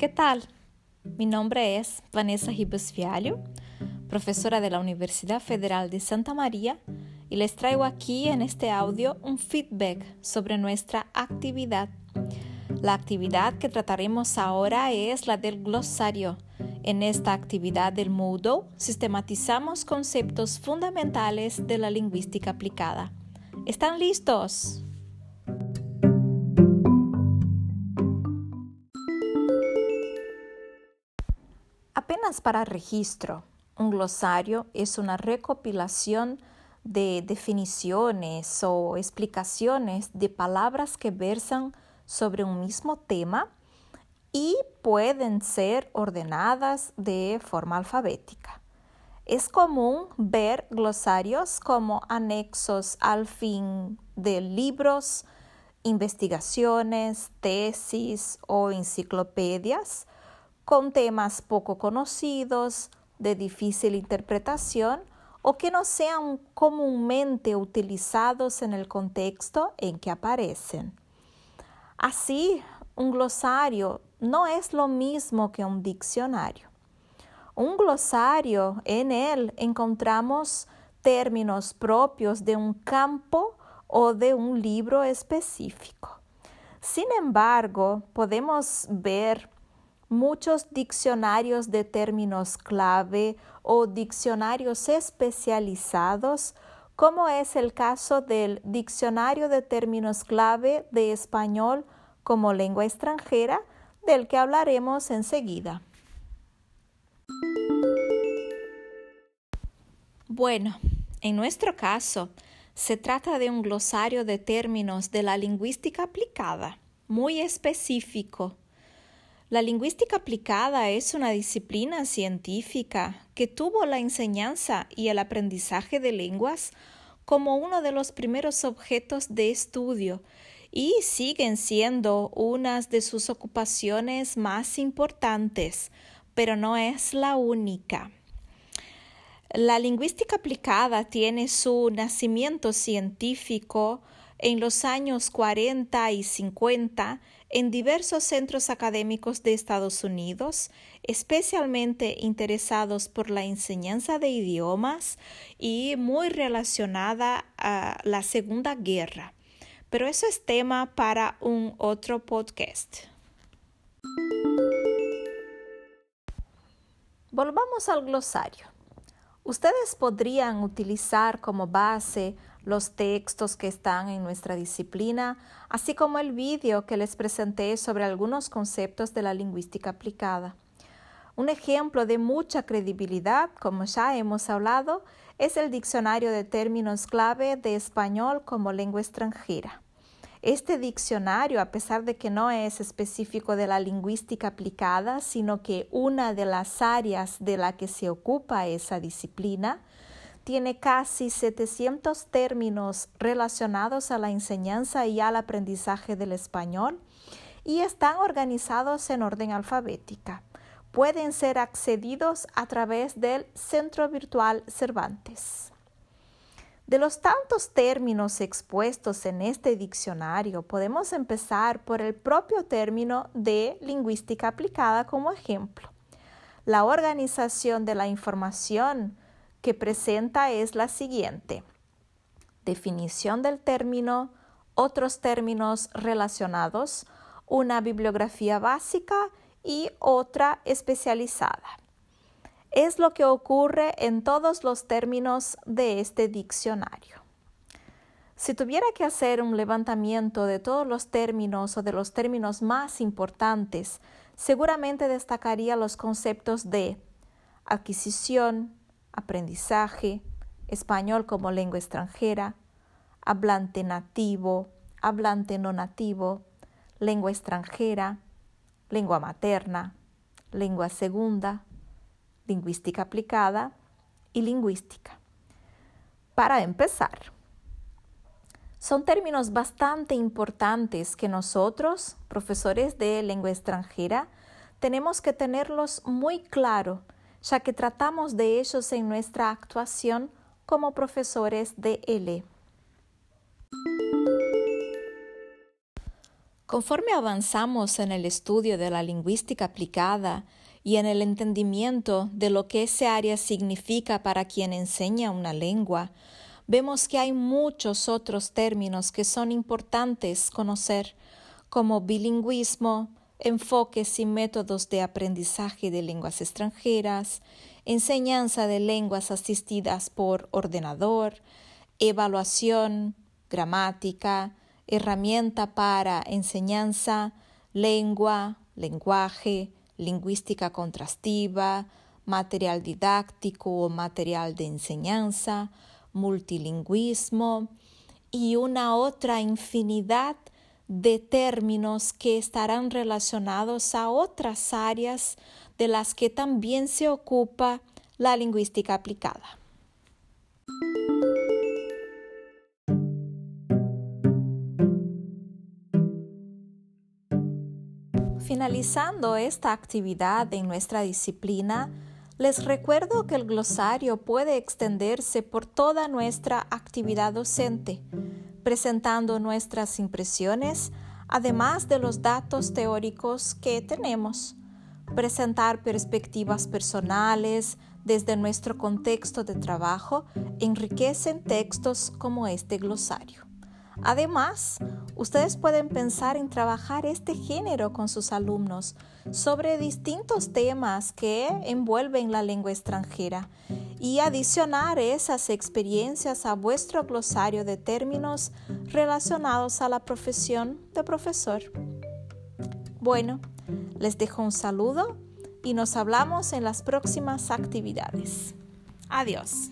¿Qué tal? Mi nombre es Vanessa Ribas Fialho, profesora de la Universidad Federal de Santa María, y les traigo aquí en este audio un feedback sobre nuestra actividad. La actividad que trataremos ahora es la del glosario. En esta actividad del Moodle sistematizamos conceptos fundamentales de la lingüística aplicada. ¿Están listos? Para registro, un glosario es una recopilación de definiciones o explicaciones de palabras que versan sobre un mismo tema y pueden ser ordenadas de forma alfabética. Es común ver glosarios como anexos al fin de libros, investigaciones, tesis o enciclopedias con temas poco conocidos, de difícil interpretación o que no sean comúnmente utilizados en el contexto en que aparecen. Así, un glosario no es lo mismo que un diccionario. Un glosario, en él encontramos términos propios de un campo o de un libro específico. Sin embargo, podemos ver muchos diccionarios de términos clave o diccionarios especializados, como es el caso del Diccionario de Términos Clave de Español como lengua extranjera, del que hablaremos enseguida. Bueno, en nuestro caso, se trata de un glosario de términos de la lingüística aplicada, muy específico, la lingüística aplicada es una disciplina científica que tuvo la enseñanza y el aprendizaje de lenguas como uno de los primeros objetos de estudio y siguen siendo una de sus ocupaciones más importantes, pero no es la única. La lingüística aplicada tiene su nacimiento científico en los años 40 y 50 en diversos centros académicos de Estados Unidos, especialmente interesados por la enseñanza de idiomas y muy relacionada a la Segunda Guerra. Pero eso es tema para un otro podcast. Volvamos al glosario. Ustedes podrían utilizar como base los textos que están en nuestra disciplina, así como el vídeo que les presenté sobre algunos conceptos de la lingüística aplicada. Un ejemplo de mucha credibilidad, como ya hemos hablado, es el Diccionario de Términos Clave de Español como Lengua extranjera. Este diccionario, a pesar de que no es específico de la lingüística aplicada, sino que una de las áreas de la que se ocupa esa disciplina, tiene casi 700 términos relacionados a la enseñanza y al aprendizaje del español y están organizados en orden alfabética. Pueden ser accedidos a través del Centro Virtual Cervantes. De los tantos términos expuestos en este diccionario, podemos empezar por el propio término de lingüística aplicada como ejemplo. La organización de la información que presenta es la siguiente. Definición del término, otros términos relacionados, una bibliografía básica y otra especializada. Es lo que ocurre en todos los términos de este diccionario. Si tuviera que hacer un levantamiento de todos los términos o de los términos más importantes, seguramente destacaría los conceptos de adquisición, aprendizaje, español como lengua extranjera, hablante nativo, hablante no nativo, lengua extranjera, lengua materna, lengua segunda, lingüística aplicada y lingüística. Para empezar, son términos bastante importantes que nosotros, profesores de lengua extranjera, tenemos que tenerlos muy claro ya que tratamos de ellos en nuestra actuación como profesores de L. Conforme avanzamos en el estudio de la lingüística aplicada y en el entendimiento de lo que ese área significa para quien enseña una lengua, vemos que hay muchos otros términos que son importantes conocer, como bilingüismo, enfoques y métodos de aprendizaje de lenguas extranjeras, enseñanza de lenguas asistidas por ordenador, evaluación, gramática, herramienta para enseñanza, lengua, lenguaje, lingüística contrastiva, material didáctico o material de enseñanza, multilingüismo y una otra infinidad de términos que estarán relacionados a otras áreas de las que también se ocupa la lingüística aplicada. Finalizando esta actividad en nuestra disciplina, les recuerdo que el glosario puede extenderse por toda nuestra actividad docente, presentando nuestras impresiones, además de los datos teóricos que tenemos. Presentar perspectivas personales desde nuestro contexto de trabajo enriquecen textos como este glosario. Además, ustedes pueden pensar en trabajar este género con sus alumnos sobre distintos temas que envuelven la lengua extranjera y adicionar esas experiencias a vuestro glosario de términos relacionados a la profesión de profesor. Bueno, les dejo un saludo y nos hablamos en las próximas actividades. Adiós.